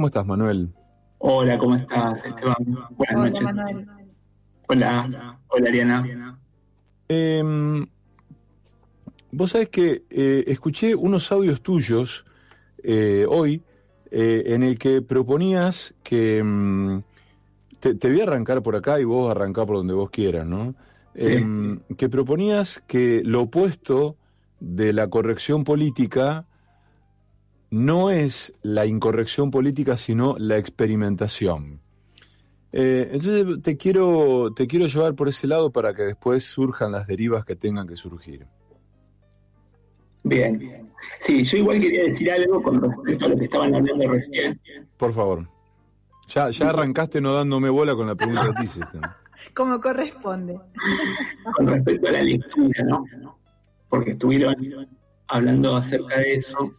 ¿Cómo estás, Manuel? Hola, ¿cómo estás, Esteban? Buenas Hola, noches. Manuel. Hola, hola, Ariana. Em, vos sabés que eh, escuché unos audios tuyos eh, hoy eh, en el que proponías que... mm, te, te voy a arrancar por acá y vos arrancá por donde vos quieras, ¿no? Em, que proponías que lo opuesto de la corrección política no es la incorrección política, sino la experimentación. Eh, entonces te quiero, te quiero llevar por ese lado para que después surjan las derivas que tengan que surgir. Bien. Sí, yo igual quería decir algo con respecto a lo que estaban hablando recién. Por favor. Ya, ya arrancaste no dándome bola con la pregunta que te hice. Como corresponde. Con respecto a la lectura, ¿no? Porque estuvieron hablando acerca de eso.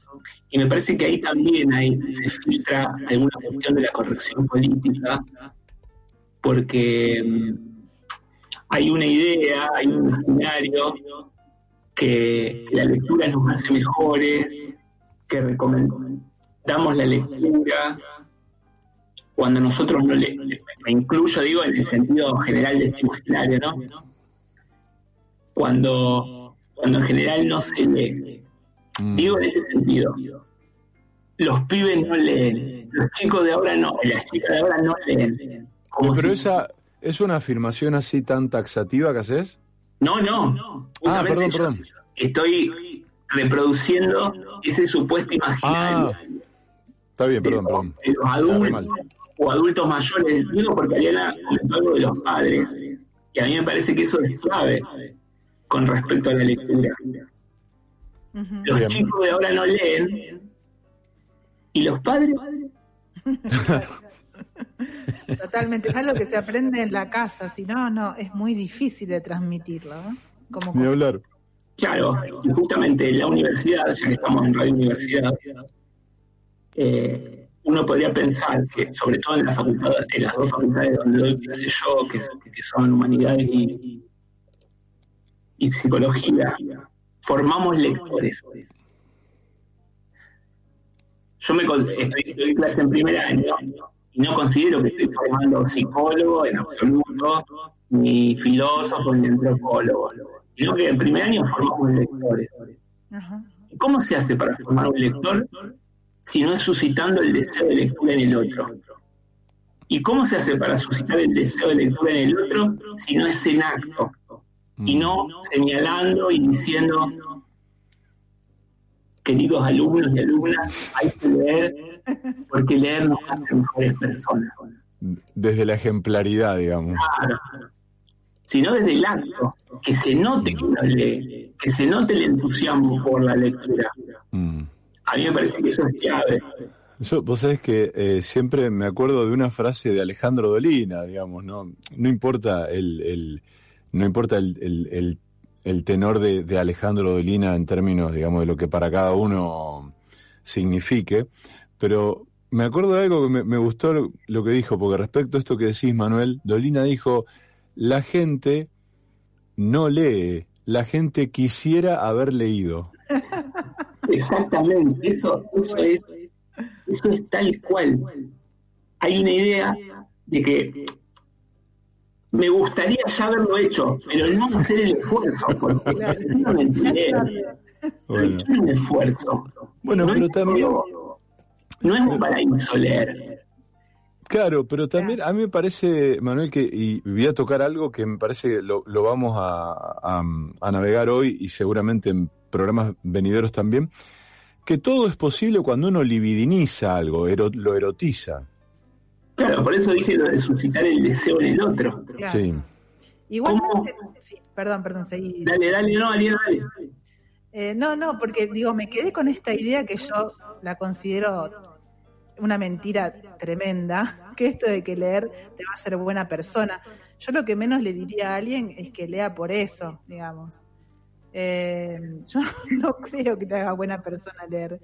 Y me parece que ahí también hay, se filtra alguna cuestión de la corrección política, porque mm, hay una idea, hay un imaginario que la lectura nos hace mejores, que recomendamos la lectura cuando nosotros no le, me incluyo, digo, en el sentido general de este imaginario, ¿no? Cuando, cuando en general no se lee. Mm. Digo en ese sentido. Los pibes no leen, los chicos de ahora no, las chicas de ahora no leen. Como Pero si- esa es una afirmación así tan taxativa que haces. No, no. Ah, Justamente perdón, yo perdón. Estoy reproduciendo ese supuesto imaginario. Ah, está bien, perdón, perdón. de los adultos o adultos mayores, digo porque Ariana comentó algo de los padres, y a mí me parece que eso es clave con respecto a la lectura. Los Bien. chicos de ahora no leen, y los padres, Totalmente. Es algo que se aprende en la casa, si no, no, es muy difícil de transmitirlo. ¿no? Como Ni hablar. claro, y justamente en la universidad, ya que estamos en Radio Universidad, eh, uno podría pensar que, sobre todo en, la facultad, en las dos facultades donde doy clase yo, que, que son humanidades y, y psicología, formamos lectores. Yo me estoy, doy clase en primer año y no considero que estoy formando psicólogo en absoluto, ni filósofo, ni antropólogo, sino que en primer año formamos lectores. Ajá. ¿Y ¿Cómo se hace para formar un lector si no es suscitando el deseo de lectura en el otro? ¿Y cómo se hace para suscitar el deseo de lectura en el otro si no es en acto? Y no señalando y diciendo, queridos alumnos y alumnas, hay que leer porque leer nos hace mejores personas. Desde la ejemplaridad, digamos. Claro. Sino desde el acto, que se note que uno lee, que se note el entusiasmo por la lectura. Mm. A mí me parece que eso es clave. Yo, vos sabés que eh, siempre me acuerdo de una frase de Alejandro Dolina, digamos, no, no importa el, el- no importa el, tenor de, de Alejandro Dolina en términos, digamos, de lo que para cada uno signifique, pero me acuerdo de algo que me, gustó lo, lo que dijo, porque respecto a esto que decís, Manuel, Dolina dijo, la gente no lee, la gente quisiera haber leído. Exactamente, eso, eso es, eso es tal cual. Hay una idea de que me gustaría ya haberlo hecho, pero no hacer el esfuerzo, porque efectivamente leer Bueno. requiere un esfuerzo. Bueno, No pero es también... no es un paraíso leer. Claro, pero también a mí me parece, Manuel, que y voy a tocar algo que me parece que lo, lo vamos a, a- a navegar hoy y seguramente en programas venideros también, que todo es posible cuando uno libidiniza algo, ero- lo erotiza. Claro, por eso dice lo de suscitar el deseo en el otro. Claro. Sí. Igualmente, sí, perdón, perdón, seguí. Dale, dale, no, Ariel, dale. Eh, no, no, porque digo, me quedé con esta idea que yo la considero una mentira tremenda, que esto de que leer te va a hacer buena persona. Yo lo que menos le diría a alguien es que lea por eso, digamos. Eh, yo no creo que te haga buena persona leer.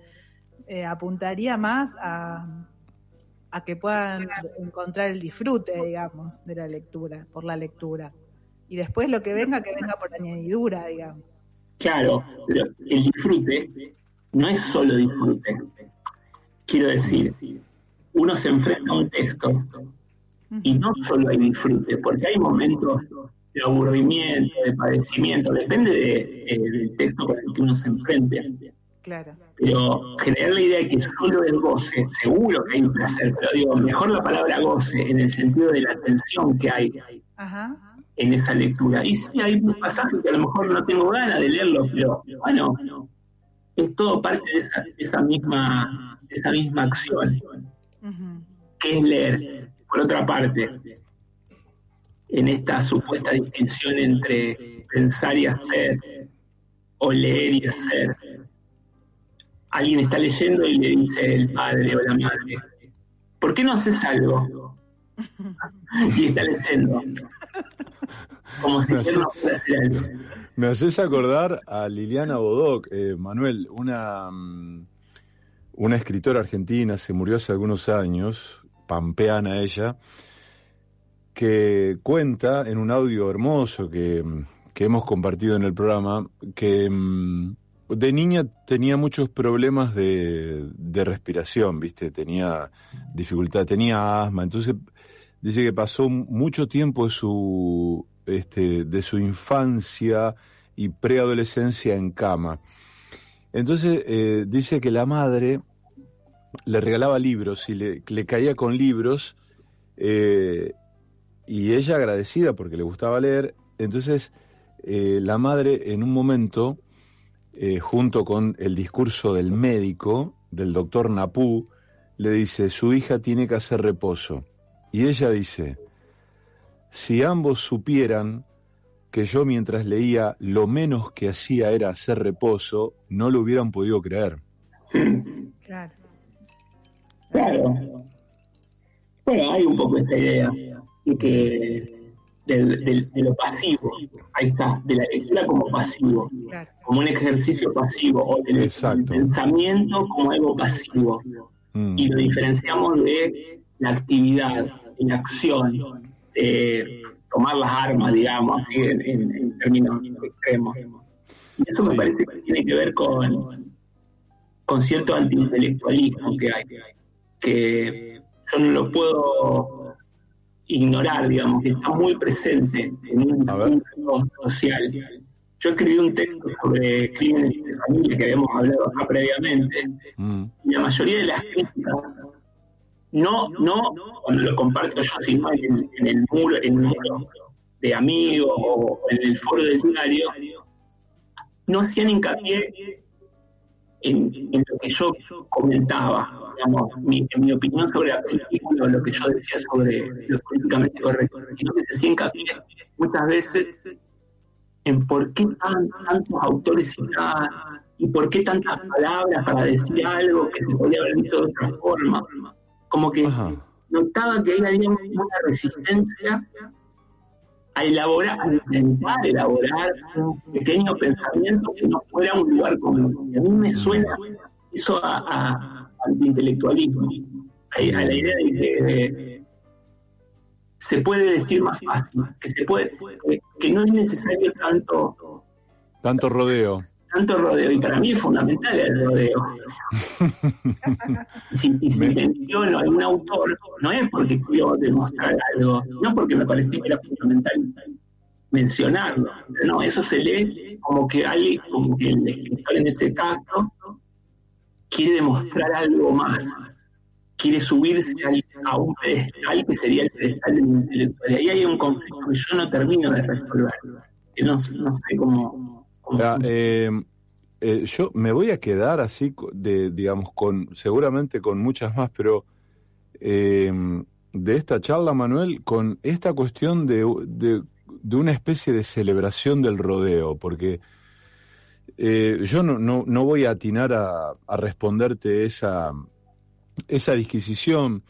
Eh, apuntaría más a, a que puedan encontrar el disfrute, digamos, de la lectura, por la lectura. Y después lo que venga, que venga por añadidura, digamos. Claro, pero el disfrute no es solo disfrute. Quiero decir, uno se enfrenta a un texto y no solo hay disfrute, porque hay momentos de aburrimiento, de padecimiento, depende del texto con el que uno se enfrente. Claro. Pero generar la idea de que solo es goce, seguro que hay un placer, pero digo, mejor la palabra goce en el sentido de la tensión que hay en esa lectura. Y sí, hay pasajes que a lo mejor no tengo ganas de leerlo, pero bueno, es todo parte de esa, esa misma, esa misma acción, que es leer. Por otra parte, en esta supuesta distinción entre pensar y hacer, o leer y hacer, alguien está leyendo y le dice el padre o la madre, ¿por qué no haces algo? y está leyendo. Como si no hacer algo. Me haces acordar a Liliana Bodoc, eh, Manuel, una, mm, una escritora argentina, se murió hace algunos años, pampeana ella, que cuenta en un audio hermoso que, que hemos compartido en el programa, que mm, de niña tenía muchos problemas de, de, respiración, ¿viste? Tenía dificultad, tenía asma, entonces dice que pasó mucho tiempo de su, este, de su infancia y preadolescencia en cama. Entonces eh, dice que la madre le regalaba libros y le, caía con libros eh, y ella agradecida porque le gustaba leer, entonces eh, la madre en un momento eh, junto con el discurso del médico, del doctor Napú, le dice, su hija tiene que hacer reposo. Y ella dice, si ambos supieran que yo mientras leía lo menos que hacía era hacer reposo, no lo hubieran podido creer. Claro. Claro. Bueno, hay un poco esta idea de que de lo pasivo, ahí está, de la lectura como pasivo, como un ejercicio pasivo, o del pensamiento como algo pasivo. Mm. Y lo diferenciamos de la actividad, de la acción, de tomar las armas, digamos, así en, términos extremos. Y eso me parece que tiene que ver con, con cierto antiintelectualismo que hay, que yo no lo puedo ignorar, digamos, que está muy presente en un discurso social. Yo escribí un texto sobre crímenes de familia que habíamos hablado acá previamente, mm. y la mayoría de las críticas, no, no cuando lo comparto yo, sino en, en el muro, en el muro de amigos o en el foro del diario, no hacían hincapié en, en lo que yo comentaba digamos, mi, mi opinión sobre la película lo que yo decía sobre lo políticamente correcto, sino que se hacía hincapié muchas veces en por qué tan, tantos autores citados y por qué tantas palabras para decir algo que se podía haber dicho de otra forma. Como que notaba que ahí había una resistencia a elaborar, a intentar elaborar un pequeño pensamiento que no fuera un lugar común. A mí me suena eso a a, a la idea de que se puede decir más fácil, que se puede, que no es necesario tanto tanto rodeo. Tanto rodeo, y para mí es fundamental el rodeo. si, y si menciono a algún autor, no es porque quiero demostrar algo, no porque me parecía que era fundamental mencionarlo. No, eso se lee como que hay, como que el escritor en este caso quiere demostrar algo más, quiere subirse a un pedestal que sería el pedestal del intelectual. Y ahí hay un conflicto que yo no termino de resolver, que no, sé cómo... Eh, eh, yo me voy a quedar así, de, digamos, con seguramente con muchas más, pero eh, de esta charla, Manuel, con esta cuestión de, de, de una especie de celebración del rodeo, porque eh, yo no, no, no, voy a atinar a, a, responderte esa, esa disquisición,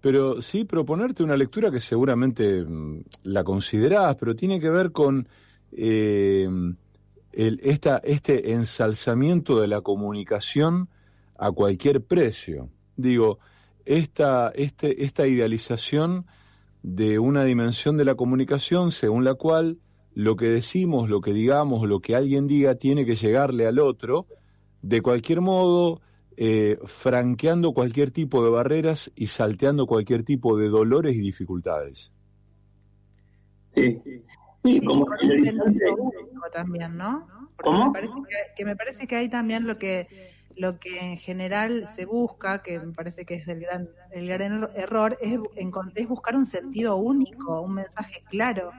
pero sí proponerte una lectura que seguramente mm, la considerás, pero tiene que ver con eh, el, esta, este ensalzamiento de la comunicación a cualquier precio. Digo, esta, este, esta idealización de una dimensión de la comunicación según la cual lo que decimos, lo que digamos, lo que alguien diga tiene que llegarle al otro, de cualquier modo, eh, franqueando cualquier tipo de barreras y salteando cualquier tipo de dolores y dificultades. Sí, sí como también, ¿no? ¿Cómo? Me parece que, me parece que hay también lo que lo que en general se busca, que me parece que es el gran, el gran error, es, es buscar un sentido único, un mensaje claro.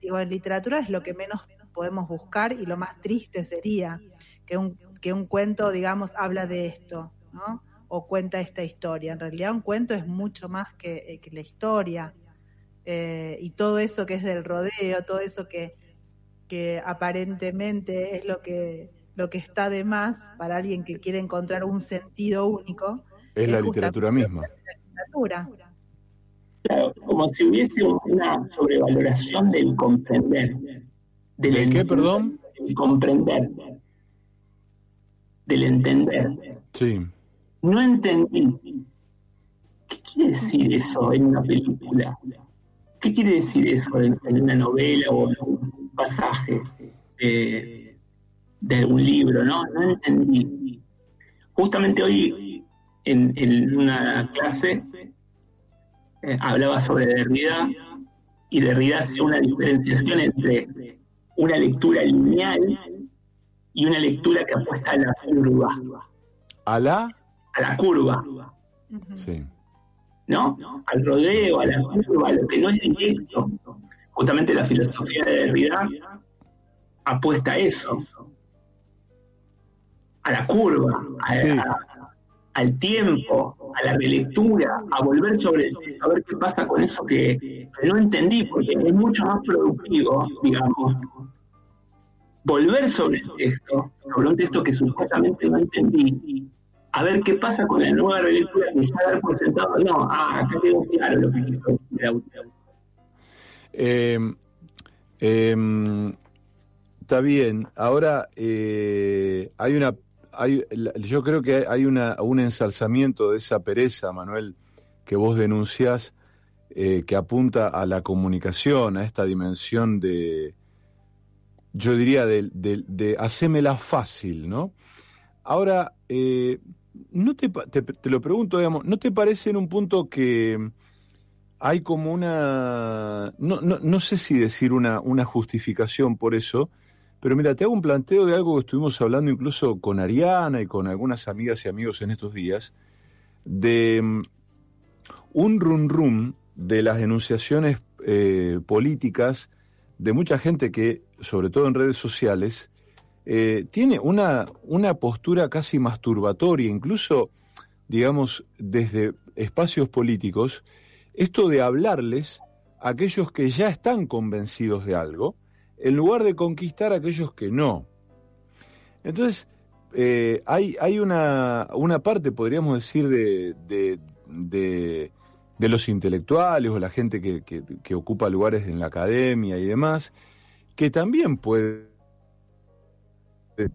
Digo, en literatura es lo que menos podemos buscar y lo más triste sería que un, que un cuento, digamos, habla de esto, ¿no? O cuenta esta historia. En realidad un cuento es mucho más que, eh, que la historia. Eh, y todo eso que es del rodeo, todo eso que, que aparentemente es lo que lo que está de más para alguien que quiere encontrar un sentido único. Es, la literatura misma. Claro, como si hubiese una sobrevaloración del comprender. ¿Del, qué, perdón? Del comprender. Del entender. Sí. No entendí. ¿Qué quiere decir eso en una película? ¿Qué quiere decir eso en, una novela o en un pasaje? Eh, de algún libro, ¿no? No entendí. Justamente hoy en, una clase eh, hablaba sobre Derrida y Derrida hace una diferenciación entre una lectura lineal y una lectura que apuesta a la curva. ¿A la? A la curva. Sí. ¿No? Al rodeo, a la curva, a lo que no es directo. Justamente la filosofía de Derrida apuesta a eso a la curva, al tiempo, a la relectura, a volver sobre a ver qué pasa con eso que, no entendí, porque es mucho más productivo, digamos, volver sobre el texto, sobre un texto que supuestamente no entendí, a ver qué pasa con la nueva relectura que ya dar por sentado, no, ah, acá quedó claro lo que quiso decir el autor. Eh, está bien. Ahora eh, hay una yo creo que hay una, un ensalzamiento de esa pereza, Manuel, que vos denuncias, eh, que apunta a la comunicación, a esta dimensión de, yo diría, de, de, hacémela fácil, ¿no? Ahora, eh, no te, te, lo pregunto, digamos, ¿no te parece en un punto que hay como una, no, no, no sé si decir una, una justificación por eso, pero mira, te hago un planteo de algo que estuvimos hablando incluso con Ariana y con algunas amigas y amigos en estos días, de mm, un rum rum de las denunciaciones eh, políticas de mucha gente que, sobre todo en redes sociales, eh, tiene una, una postura casi masturbatoria, incluso, digamos, desde espacios políticos, esto de hablarles a aquellos que ya están convencidos de algo, en lugar de conquistar a aquellos que no. Entonces, eh, hay, hay una, una, parte, podríamos decir, de, de, de, los intelectuales o la gente que, que, ocupa lugares en la academia y demás, que también puede,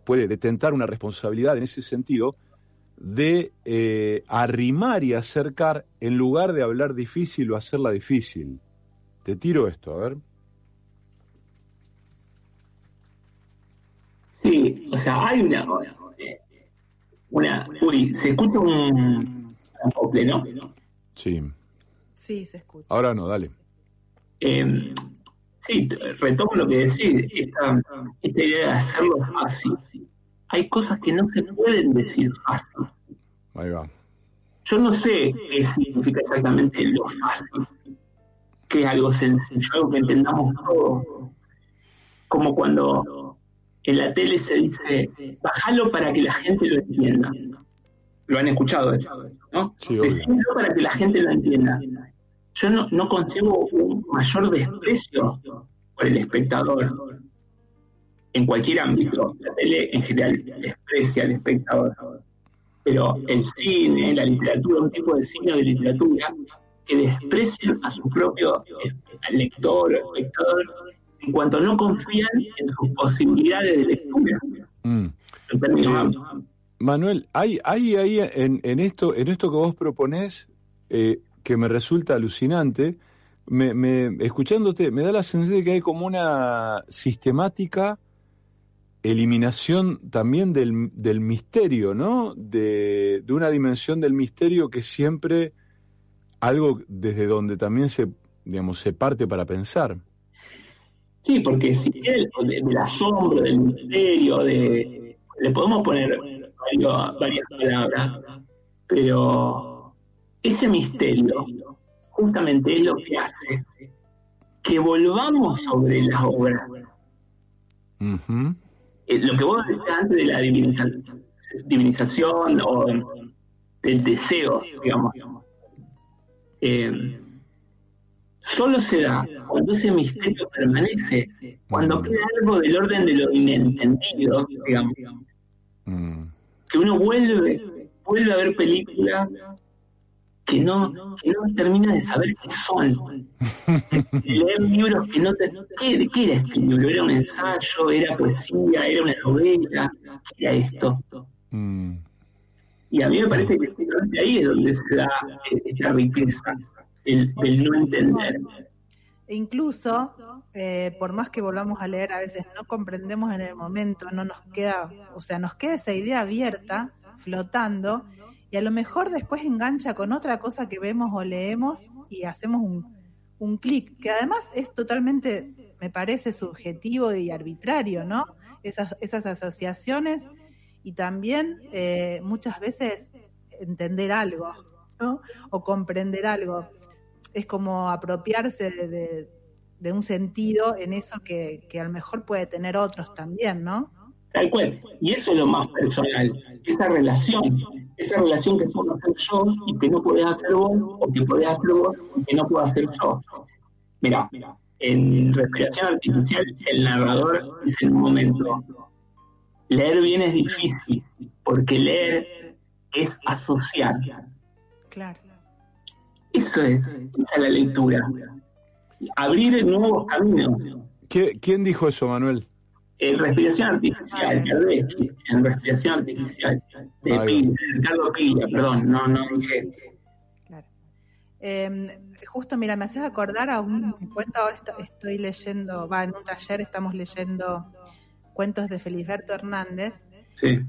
puede detentar una responsabilidad en ese sentido de eh, arrimar y acercar en lugar de hablar difícil o hacerla difícil. Te tiro esto, a ver. Sí, o sea, hay una. una uy, se escucha un. Sí. Sí, se escucha. Ahora no, dale. Eh, sí, retomo lo que decís, esta, esta idea de hacerlo fácil. Hay cosas que no se pueden decir fácil. Ahí va. Yo no sé qué significa exactamente lo fácil, que es algo sencillo, algo que entendamos todos. Como cuando en la tele se dice, bájalo para que la gente lo entienda. Lo han escuchado ¿no? Decirlo para que la gente lo entienda. Yo no, no concibo un mayor desprecio por el espectador en cualquier ámbito. La tele en general desprecia al espectador. Pero el cine, la literatura, un tipo de cine o de literatura que desprecia a su propio lector, espectador, en cuanto no confían en sus posibilidades de lectura. Mm. Eh, Manuel, hay, hay ahí en, en, esto, en esto que vos proponés, eh, que me resulta alucinante, me, me, escuchándote, me da la sensación de que hay como una sistemática eliminación también del, del misterio, ¿no? De, de, una dimensión del misterio que siempre algo desde donde también se, digamos, se parte para pensar. Sí, porque si el, del asombro, del misterio, de, le podemos poner varias palabras, pero ese misterio justamente es lo que hace que volvamos sobre la obra. Eh, lo que vos decías antes de la divinización o del deseo, digamos, eh, solo se da cuando ese misterio permanece, cuando queda algo del orden de lo inentendido, digamos, mm. que uno vuelve, vuelve a ver películas que no, que no termina de saber qué son. Leer libros que no te... ¿Qué, ¿Qué era este libro? ¿Era un ensayo? ¿Era poesía? ¿Era una novela? ¿Qué era esto? Mm. Y a mí me parece que ahí es donde se da esta riqueza, el, no entender. E incluso, eh, por más que volvamos a leer, a veces no comprendemos en el momento, no nos queda, o sea, nos queda esa idea abierta, flotando, y a lo mejor después engancha con otra cosa que vemos o leemos y hacemos un, un clic, que además es totalmente, me parece, subjetivo y arbitrario, ¿no? Esas, esas asociaciones y también eh, muchas veces entender algo, ¿no? O comprender algo. Es como apropiarse de, de, un sentido en eso que, que, a lo mejor puede tener otros también, ¿no? Tal cual. Y eso es lo más personal, esa relación, esa relación que puedo hacer yo y que no podés hacer vos, o que podés hacer vos y que no puedo hacer yo. Mira, en respiración artificial el narrador dice en un momento, leer bien es difícil, porque leer es asociar. Claro. Eso es, esa es la lectura. Abrir nuevos caminos. ¿Quién dijo eso, Manuel? En respiración artificial, en respiración artificial, de Pila, Ricardo Pila, perdón, no, no dije. Claro. Eh, justo, mira, me haces acordar a un cuento, ahora estoy leyendo, va, en un taller estamos leyendo cuentos de Feliberto Hernández, Sí.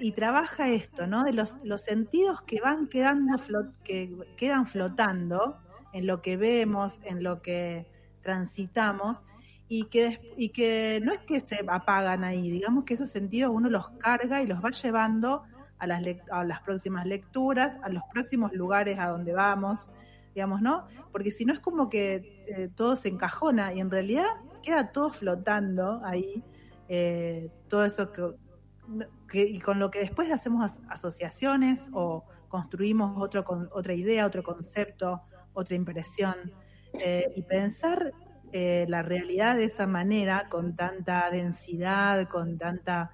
Y, trabaja esto, ¿no? De los, los sentidos que van quedando, que quedan flotando en lo que vemos, en lo que transitamos, y que, y que no es que se apagan ahí, digamos que esos sentidos uno los carga y los va llevando a las, a las próximas lecturas, a los próximos lugares a donde vamos, digamos, ¿no? Porque si no es como que eh, todo se encajona y en realidad queda todo flotando ahí, eh, todo eso que, y con lo que después hacemos asociaciones o construimos otro, otra idea, otro concepto, otra impresión. Eh, y pensar eh, la realidad de esa manera, con tanta densidad, con tanta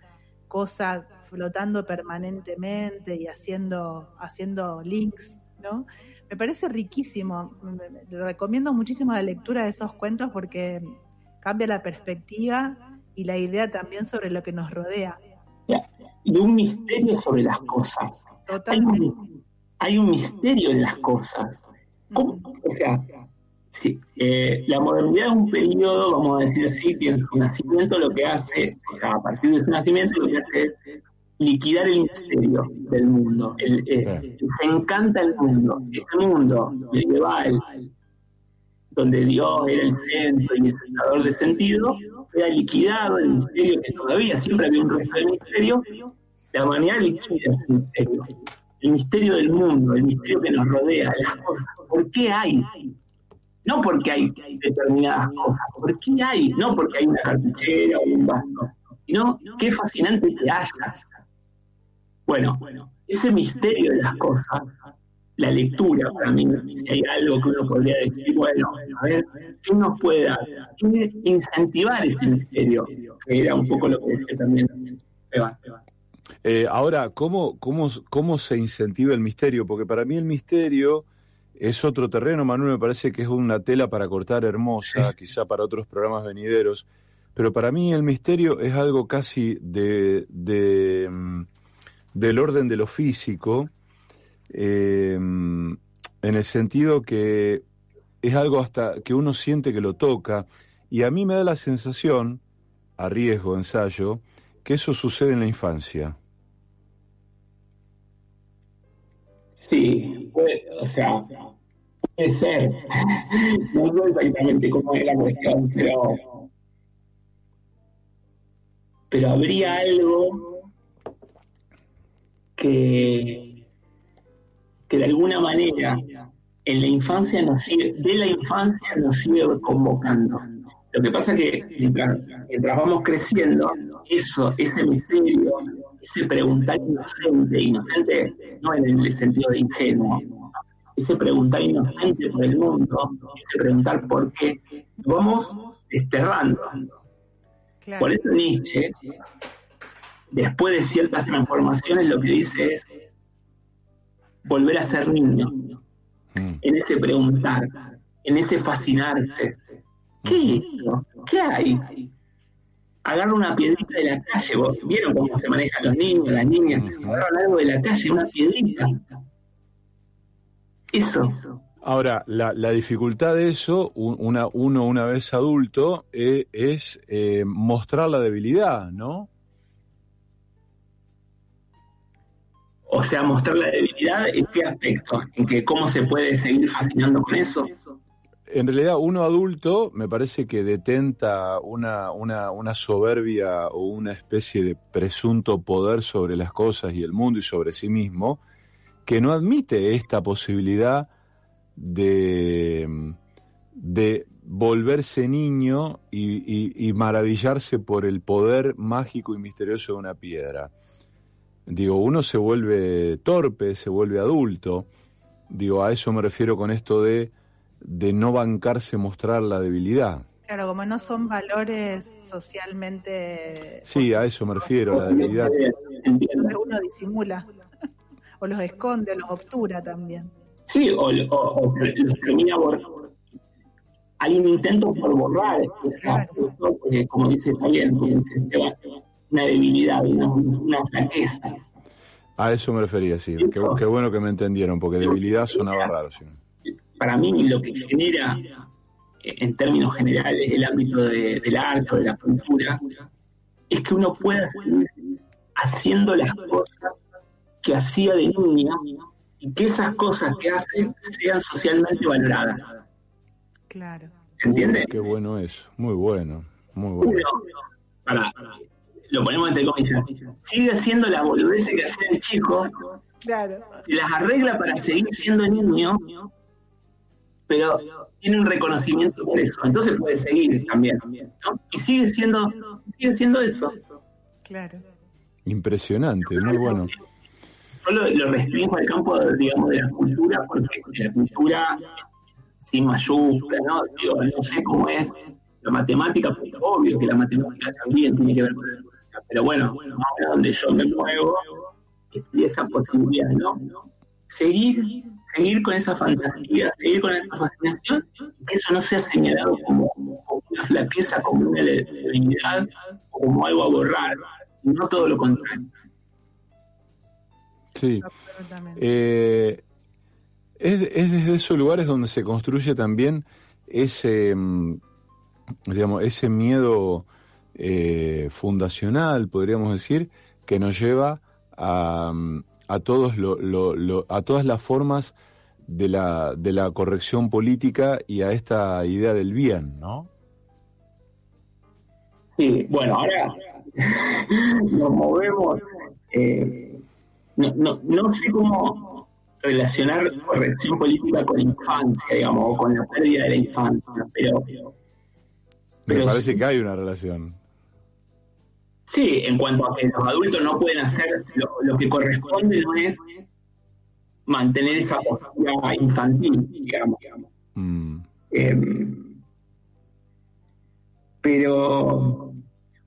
cosa flotando permanentemente y haciendo, haciendo links, ¿no? Me parece riquísimo. Le recomiendo muchísimo la lectura de esos cuentos porque cambia la perspectiva y la idea también sobre lo que nos rodea. Y un misterio sobre las cosas. Totalmente. Hay un, misterio en las cosas. ¿Cómo? O sea, Sí, eh, la modernidad es un periodo, vamos a decir así, tiene su nacimiento, lo que hace, a partir de su nacimiento, lo que hace es liquidar el misterio del mundo. El, eh, se encanta el mundo, ese mundo medieval, donde Dios era el centro y el centrador de sentido, era liquidado el misterio que todavía siempre había un resto de misterio, la humanidad liquida ese misterio, el misterio del mundo, el misterio que nos rodea, las cosas. ¿Por qué hay? No porque hay determinadas cosas, porque hay, no porque hay una cartuchera o un vaso, sino qué fascinante que haya. Bueno, ese misterio de las cosas, la lectura para mí, si hay algo que uno podría decir, bueno, a ver, ¿qué nos puede dar? incentivar ese misterio? Que era un poco lo que decía también Eh, ahora, ¿cómo, cómo, ¿cómo se incentiva el misterio? Porque para mí el misterio es otro terreno, Manuel, me parece que es una tela para cortar hermosa, quizá para otros programas venideros, pero para mí el misterio es algo casi de, de mm, del orden de lo físico, eh, en el sentido que es algo hasta que uno siente que lo toca, y a mí me da la sensación, a riesgo, ensayo, que eso sucede en la infancia. Sí, o sea, puede ser. no sé exactamente cómo es la cuestión, pero, pero habría algo que, que de alguna manera en la infancia nos sigue, de la infancia nos sigue convocando. Lo que pasa es que mientras, vamos creciendo, eso, ese misterio, ese preguntar inocente, inocente no en el sentido de ingenuo, ese preguntar inocente por el mundo, ese preguntar por qué, vamos desterrando. Por eso Nietzsche, después de ciertas transformaciones, lo que dice es volver a ser niño Mm. en ese preguntar, en ese fascinarse. ¿Qué es esto? ¿Qué hay? Agarra una piedrita de la calle, vieron cómo se manejan los niños, las niñas, agarran algo de la calle, una piedrita. Eso. Ahora, la, dificultad de eso, una, uno una vez adulto, eh, es eh, mostrar la debilidad, ¿no? O sea, mostrar la debilidad, ¿en qué aspecto? ¿En que cómo se puede seguir fascinando con eso? En realidad, uno adulto me parece que detenta una, una, una soberbia o una especie de presunto poder sobre las cosas y el mundo y sobre sí mismo, que no admite esta posibilidad de, de volverse niño y maravillarse por el poder mágico y misterioso de una piedra. Digo, uno se vuelve torpe, se vuelve adulto. Digo, a eso me refiero con esto de, de no bancarse mostrar la debilidad. Claro, como no son valores socialmente... Sí, a eso me refiero, la debilidad. Uno disimula, o los esconde, o los obtura también. Sí, o, los termina borrando. Hay un intento por borrar, como dice también, como dice Esteban, una debilidad, una, una flaqueza. A eso me refería, sí. Qué, bueno que me entendieron, porque debilidad sonaba raro. Para mí lo que genera, en términos generales, el ámbito del arte o de la cultura, es que uno pueda seguir haciendo las cosas que hacía de niña y que esas cosas que hace sean socialmente valoradas. Claro. ¿Se entiende? qué bueno es, muy bueno, muy bueno. para, lo ponemos entre comillas, sigue haciendo la boludez que hacía el chico, claro. y las arregla para seguir siendo niño, pero tiene un reconocimiento por eso, entonces puede seguir también, ¿no? Y sigue siendo, sigue siendo eso. Claro. Impresionante, muy bueno. Yo lo, restringo al campo, digamos, de la cultura, porque la cultura sin mayúscula, ¿no? Digo, no sé cómo es la matemática, porque obvio que la matemática también tiene que ver con el pero bueno, ahora donde yo me muevo, y esa posibilidad, ¿no? Seguir, seguir con esa fantasía, seguir con esa fascinación, que eso no sea señalado como, una flaqueza, como una debilidad, como algo a borrar, no todo lo contrario. Sí. Eh, es, es, desde esos lugares donde se construye también ese, mm, digamos, ese miedo eh, fundacional, podríamos decir, que nos lleva a, a, todos lo, a todas las formas de la, de la corrección política y a esta idea del bien, ¿no? Sí, bueno, ahora nos movemos, eh, no, no, no sé cómo relacionar corrección política con infancia, digamos, o con la pérdida de la infancia, pero... Me parece que hay una relación. Sí, en cuanto a que los adultos no pueden hacer lo, que corresponde, no es mantener esa postura infantil, digamos. Mm. Em, pero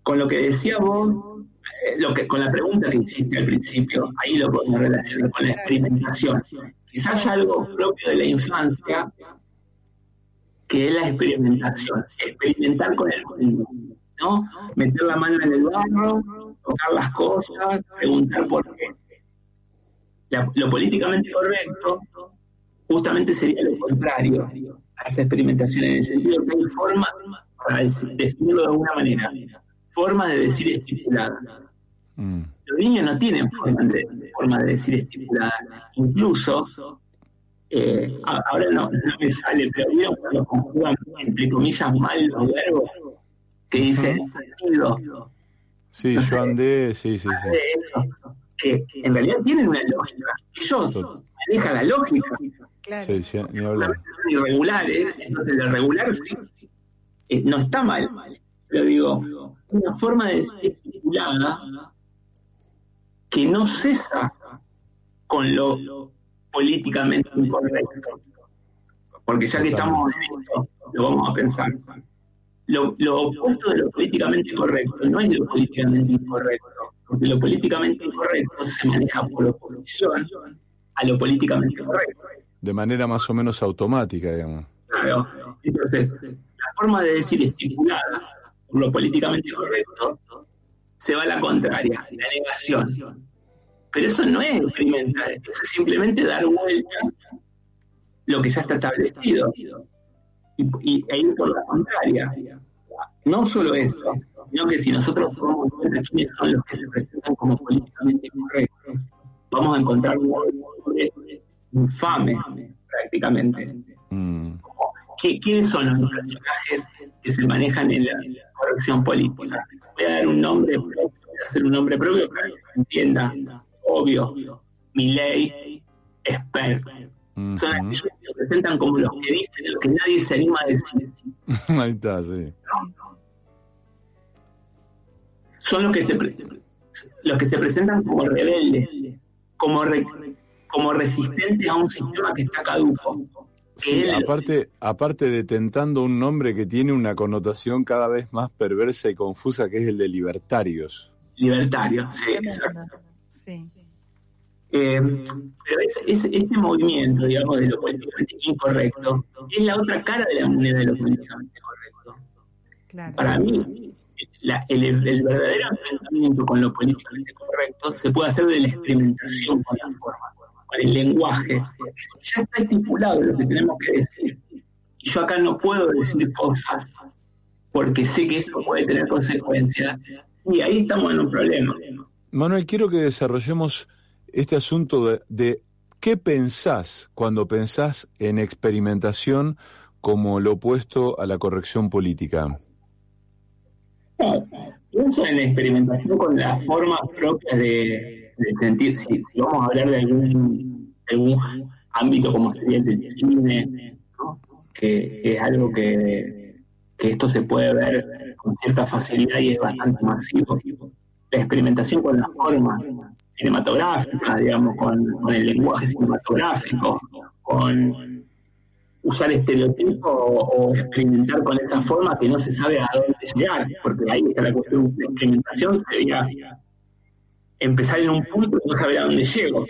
con lo que decía vos, lo que, con la pregunta que hiciste al principio, ahí lo podemos relacionar con la experimentación. Quizás algo propio de la infancia que es la experimentación, experimentar con el mundo ¿no? Meter la mano en el barro, tocar las cosas, preguntar por qué. lo políticamente correcto justamente sería lo contrario a esa experimentación, en el sentido que hay formas, para decirlo de alguna manera, formas de decir estipuladas. Mm. Los niños no tienen forma de, forma de decir estipulada. Incluso, eh, ahora no, me sale, pero vieron cuando conjugan, entre comillas, mal los verbos, que dicen Sí, yo andé, sí, sí, sí. que en realidad tienen una lógica. Ellos manejan la lógica. Claro. Sí, sí, ni hablar. Son irregulares, entonces lo regular sí, eh, no está mal. Pero digo, una forma de decir estipulada que no cesa con lo políticamente incorrecto. Porque ya que estamos en esto, lo vamos a pensar. Lo, opuesto de lo políticamente correcto no es lo políticamente incorrecto, porque lo políticamente incorrecto se maneja por oposición a lo políticamente correcto. De manera más o menos automática, digamos. Claro. Entonces, la forma de decir estipulada por lo políticamente correcto se va a la contraria, la negación. Pero eso no es experimentar, es simplemente dar vuelta lo que ya está establecido y, e ir por la contraria. No solo eso, sino que si nosotros tomamos cuenta quiénes son los que se presentan como políticamente correctos, vamos a encontrar un infames prácticamente. Mm. ¿Quiénes son los personajes que se manejan en la, corrección política? Voy a dar un nombre propio, voy a hacer un nombre propio para que se entienda obvio, ley, Esper. Son aquellos que se presentan como los que dicen lo que nadie se anima a decir. Ahí está, sí. Son los que se, los que se presentan como rebeldes, como, como resistentes a un sistema que está caduco. Sí, aparte, aparte de tentando un nombre que tiene una connotación cada vez más perversa y confusa, que es el de libertarios. Libertarios, sí, exacto. Sí. Eh, pero ese, ese, movimiento, digamos, de lo políticamente incorrecto es la otra cara de la moneda de lo políticamente correcto. Para mí, el, verdadero enfrentamiento con lo políticamente correcto se puede hacer de la experimentación con la forma, con el lenguaje. Ya está estipulado lo que tenemos que decir. Y yo acá no puedo decir cosas porque sé que eso puede tener consecuencias. Y ahí estamos en un problema. Manuel, quiero que desarrollemos este asunto de, qué pensás cuando pensás en experimentación como lo opuesto a la corrección política. pienso en experimentación con la forma propia de, sentir, si, vamos a hablar de algún, algún ámbito como sería el cine, que, es algo que, que esto se puede ver con cierta facilidad y es bastante masivo. La experimentación con la forma, cinematográfica, digamos, con, el lenguaje cinematográfico, con usar estereotipos o, experimentar con esa forma que no se sabe a dónde llegar, porque ahí está la cuestión de experimentación, sería empezar en un punto y no saber a dónde llego.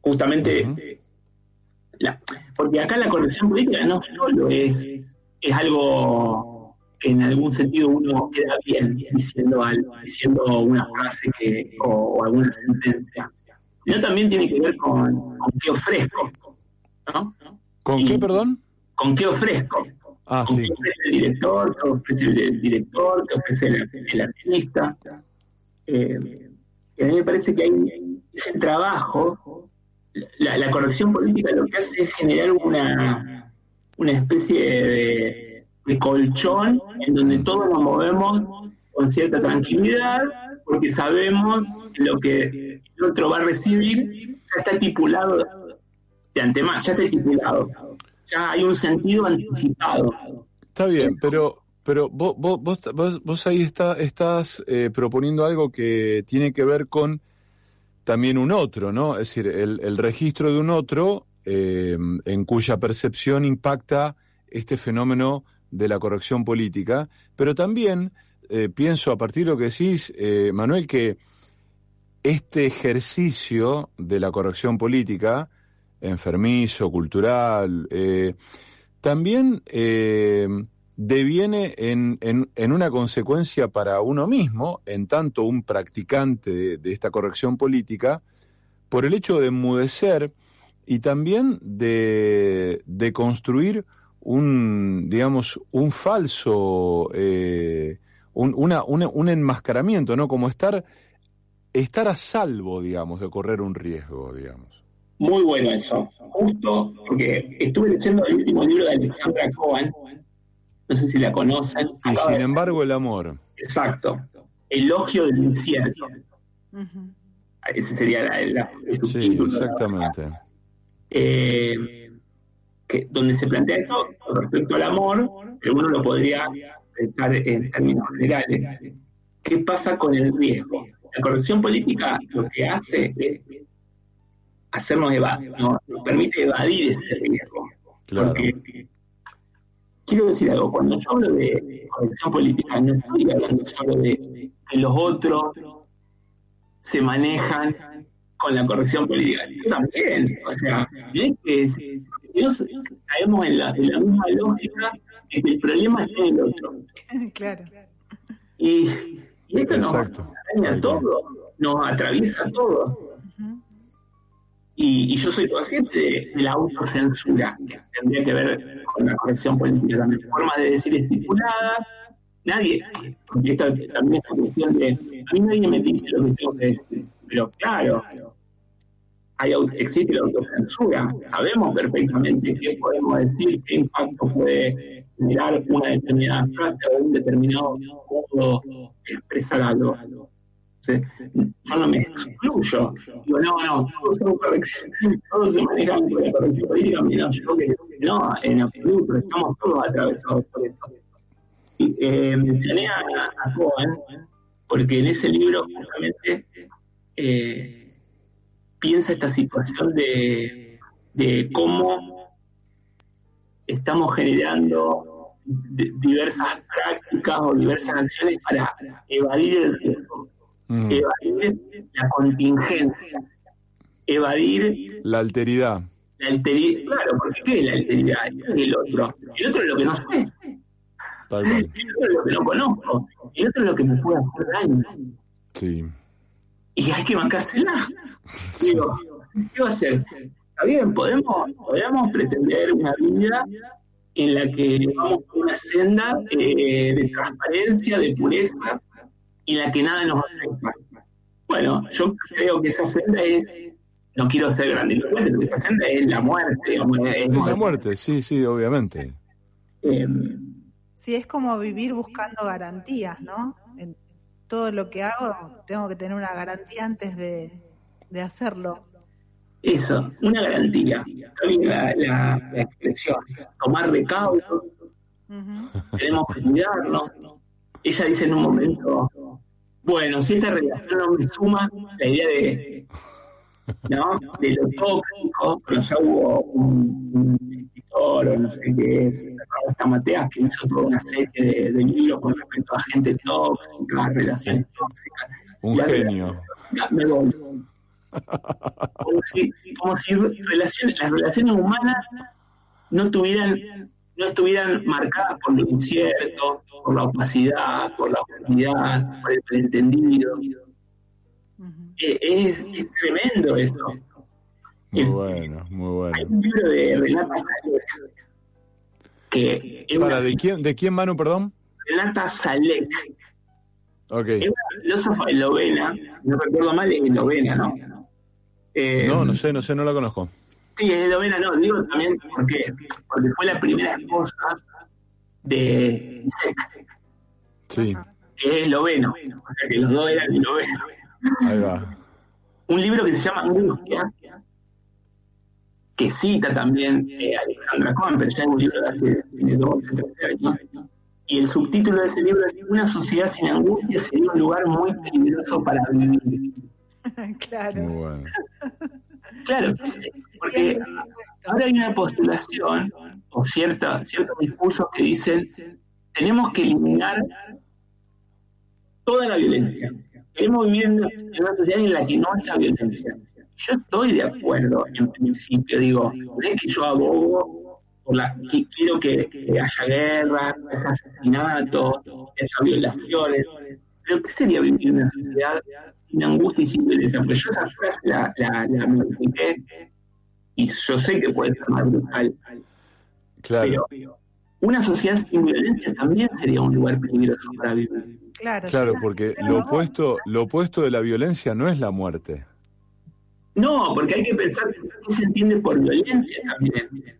Justamente, la, porque acá la corrección política no solo es, es algo en algún sentido uno queda bien diciendo algo, diciendo una frase que, o, alguna sentencia, sino también tiene que ver con, qué ofrezco. ¿no? ¿Con qué, perdón? Con qué ofrezco. Ah, ¿Con qué ofrece el director, qué ofrece el director, qué ofrece el, artista. Eh, a mí me parece que hay ese trabajo, la, la corrección política lo que hace es generar una, una especie de de colchón en donde todos nos movemos con cierta tranquilidad porque sabemos lo que el otro va a recibir ya está estipulado de antemano, ya está estipulado. Ya hay un sentido anticipado. Está bien, pero pero vos, vos, vos, ahí está, estás eh, proponiendo algo que tiene que ver con también un otro, ¿no? Es decir, el, registro de un otro eh, en cuya percepción impacta este fenómeno de la corrección política, pero también eh, pienso a partir de lo que decís, eh, Manuel, que este ejercicio de la corrección política, enfermizo, cultural, también deviene en, en, una consecuencia para uno mismo, en tanto un practicante de, esta corrección política, por el hecho de enmudecer y también de, de construir un, digamos, un falso, eh, un, una, un enmascaramiento, ¿no? Como estar, estar a salvo, digamos, de correr un riesgo, digamos. Muy bueno eso, justo porque estuve leyendo el último libro de Alexandra Cohen, no sé si la conocen. Y sin embargo el amor. Exacto, elogio del incierto. Ese sería la, Sí, exactamente. Eh, que, donde se plantea esto respecto al amor, que uno lo podría pensar en términos generales. ¿Qué pasa con el riesgo? La corrección política lo que hace es hacernos evadir, nos, permite evadir ese riesgo. Porque, quiero decir algo, cuando yo hablo de corrección política, no estoy hablando solo de que los otros se manejan con la corrección política. Yo también, o sea, es que caemos en la, en la misma lógica de que el problema está en el otro. Claro. Y, esto nos atañe todo, nos atraviesa todo. Y, yo soy consciente de, la autocensura, que tendría que ver con la corrección política. También. Formas de decir estipuladas, nadie, porque esta también es cuestión de, a mí nadie me dice lo que tengo que pero claro, hay, existe la autocensura, sabemos perfectamente qué podemos decir, qué impacto puede generar una determinada frase o un determinado modo de expresar algo yo no me excluyo. Digo, no, no, todos se manejan con la corrección política. No, yo creo que no, en absoluto, estamos todos atravesados por esto. Y, eh, mencioné a, a Cohen porque en ese libro justamente eh, piensa esta situación de, de cómo estamos generando diversas prácticas o diversas acciones para evadir el riesgo Mm. Evadir la contingencia. Evadir. La alteridad. La alteridad. Claro, porque ¿qué es la alteridad? el otro? El otro es lo que no sé. El otro es lo que no conozco. El otro es lo que me puede hacer daño. Sí. Y hay que bancársela. Digo, ¿qué va a hacer? Está bien, podemos, podemos pretender una vida en la que vamos por una senda eh, de transparencia, de pureza, y la que nada nos afecta. Bueno, yo creo que esa senda es, no quiero ser grande, pero esa senda es la muerte. es, la muerte, sí, sí, obviamente. Eh, sí, es como vivir buscando garantías, ¿no? En todo lo que hago tengo que tener una garantía antes de, hacerlo. Eso, una garantía. También la, la, expresión, tomar recaudos, tenemos que cuidarnos. Ella dice en un momento, bueno, si esta relación no me suma, la idea de, ¿no? de lo tóxico, pero ya hubo un, escritor o no sé qué es, esta Mateas, que hizo toda una serie de, de, libros con respecto a gente tóxica, relaciones tóxicas. Un genio. me voy. Como si, como si relaciones, las relaciones humanas no tuvieran no estuvieran marcadas por lo incierto, por la opacidad, por la oscuridad, por el pretendido. Eh, es, tremendo esto. Muy bueno, muy bueno. Hay un libro de Renata Salek. Que Para, ¿de, quién, ¿De quién, Manu, perdón? Renata Salek. Okay. Es una filósofa eslovena, no recuerdo mal, es eslovena, ¿no? Eh, no, no sé, no sé, no la conozco. Sí, es eslovena, no, digo también porque, porque fue la primera esposa de Isaac. Sí. Que es esloveno, o sea que los dos eran eslovenos. Ahí va. Un libro que se llama Angustia, que cita también eh, Alexandra Cohen, pero ya es un libro de hace tiene 12, 13 años. Y el subtítulo de ese libro es Una sociedad sin angustia sería un lugar muy peligroso para vivir. claro. Muy bueno. Claro, porque ahora hay una postulación o cierta, ciertos discursos que dicen tenemos que eliminar toda la violencia. Queremos vivir en una sociedad en la que no haya violencia. Yo estoy de acuerdo en principio, digo, no es que yo abogo por la, que quiero que, haya guerra, que haya asesinatos, que haya violaciones, pero ¿qué sería vivir en una sociedad sin angustia y sin violencia, porque yo esa frase la, la, la modifiqué y yo sé que puede ser más brutal. Claro. Pero una sociedad sin violencia también sería un lugar peligroso para vivir. Claro, Claro, porque lo opuesto, lo opuesto de la violencia no es la muerte. No, porque hay que pensar qué se entiende por violencia también.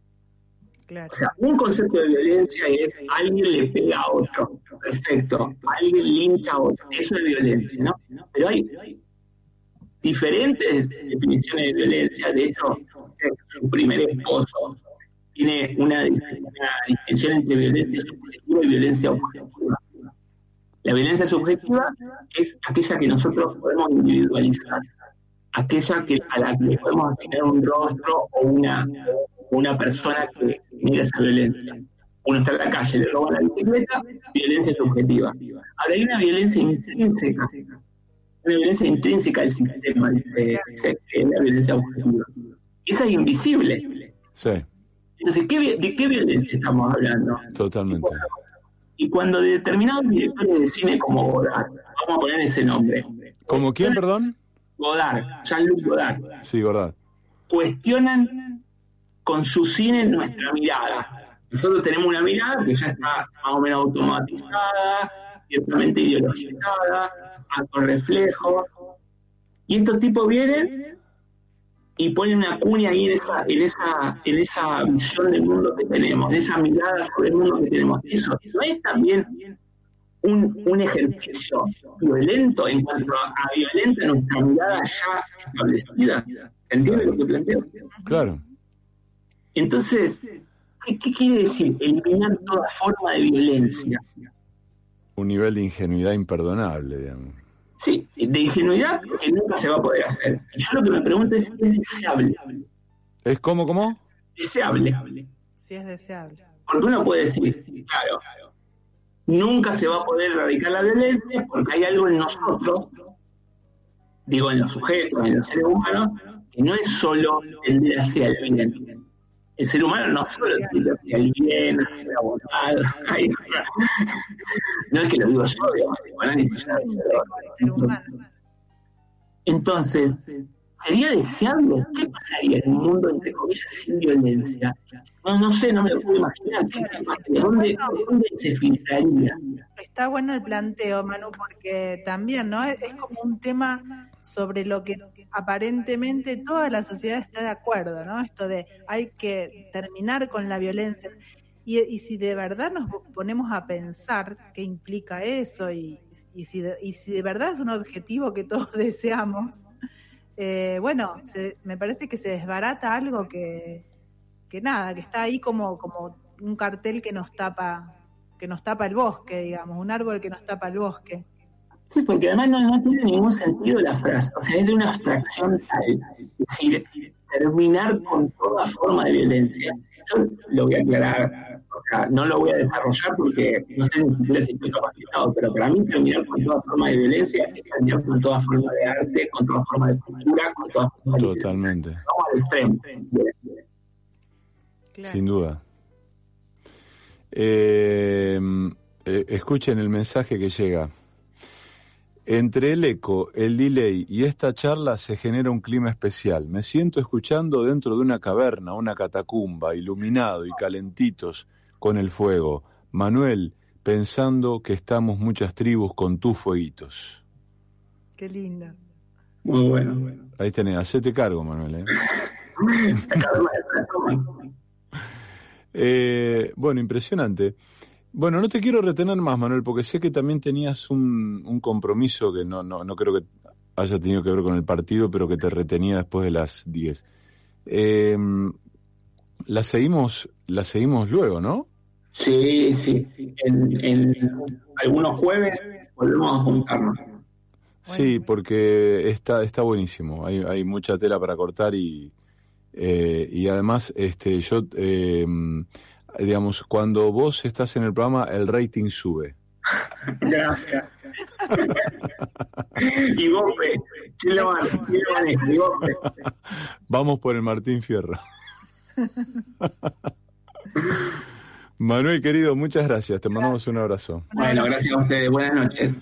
O sea, un concepto de violencia es alguien le pega a otro. Perfecto. Alguien lincha a otro. Eso es violencia, ¿no? Pero hay diferentes definiciones de violencia. De hecho, su primer esposo tiene una, distinción entre violencia subjetiva y violencia objetiva. La violencia subjetiva es aquella que nosotros podemos individualizar, aquella que, a la que le podemos asignar un rostro o una, una persona que genera esa violencia. Uno está en la calle, le roban la bicicleta, violencia subjetiva. Ahora hay una violencia intrínseca, una violencia intrínseca del sistema, Zizek, que es la violencia objetiva. Esa es invisible. Sí, Entonces, ¿qué vi- ¿de qué violencia estamos hablando? totalmente. Y cuando determinados directores de cine como Godard, vamos a poner ese nombre, ¿Como quién, perdón? Godard, Jean-Luc Godard, Sí, verdad. cuestionan con su cine nuestra mirada. Nosotros tenemos una mirada que ya está más o menos automatizada, ciertamente ideologizada, a reflejo. Y estos tipos vienen y ponen una cuña ahí en esa, en esa, en esa visión del mundo que tenemos, en esa mirada sobre el mundo que tenemos. Eso no es también un, un ejercicio violento en cuanto a violenta nuestra mirada ya establecida. ¿Entiendes lo que planteo? Claro. Entonces, ¿qué, qué quiere decir? Eliminar toda forma de violencia. Un nivel de ingenuidad imperdonable, digamos. Sí, de ingenuidad que nunca se va a poder hacer. Yo lo que me pregunto es, ¿es deseable? ¿Es como, cómo? Deseable. Si es deseable. Porque uno puede decir, claro, nunca se va a poder erradicar la violencia porque hay algo en nosotros, digo en los sujetos, en los seres humanos, que no es solo tender hacia el bien. El ser humano no solo tiende hacia el bien, hacia la bondad. Ay, no es que lo digo yo, digamos, el psicoanálisis ya humano. Entonces, ¿sería deseable? ¿Qué pasaría en un mundo, entre comillas, sin violencia? No, no sé, no me lo puedo imaginar. ¿Qué, qué pasaría? ¿Dónde, ¿Dónde se filtraría? Está bueno el planteo, Manu, porque también, ¿no? Es, es como un tema sobre lo que aparentemente toda la sociedad está de acuerdo, ¿no? Esto de hay que terminar con la violencia. Y, si de verdad nos ponemos a pensar qué implica eso y, y, si, de, y si de verdad es un objetivo que todos deseamos, eh, bueno, se, me parece que se desbarata algo que, que nada, que está ahí como, como un cartel que nos tapa que nos tapa el bosque, digamos, un árbol que nos tapa el bosque. Sí, porque además no, no tiene ningún sentido la frase, o sea, es de una abstracción tal, es decir, terminar con toda forma de violencia. Yo lo voy a aclarar, o sea, no lo voy a desarrollar porque no sé ni siquiera si estoy capacitado, pero para mí terminar con toda forma de violencia es terminar con toda forma de arte, con toda forma de cultura, con toda forma de... Totalmente. Vamos al extremo. Claro. Sin duda. Eh, eh, escuchen el mensaje que llega. Entre el eco, el delay y esta charla se genera un clima especial. Me siento escuchando dentro de una caverna, una catacumba, iluminado y calentitos con el fuego. Manuel, pensando que estamos muchas tribus con tus fueguitos. Qué lindo. Muy bueno. Ahí tenés, hacete cargo, Manuel. ¿eh? eh, bueno, impresionante. Bueno, no te quiero retener más, Manuel, porque sé que también tenías un, un compromiso que no, no, no, creo que haya tenido que ver con el partido, pero que te retenía después de las 10. Eh, la seguimos, la seguimos luego, ¿no? Sí, sí. sí. En, en, algunos jueves volvemos a juntarnos. Sí, porque está, está buenísimo. Hay, hay mucha tela para cortar y, eh, y además, este, yo eh, digamos, cuando vos estás en el programa, el rating sube. Gracias. y vos, ¿quién lo maneja? ¿Y vos, Vamos por el Martín Fierro. Manuel, querido, muchas gracias. Te mandamos un abrazo. Bueno, gracias a ustedes. Buenas noches.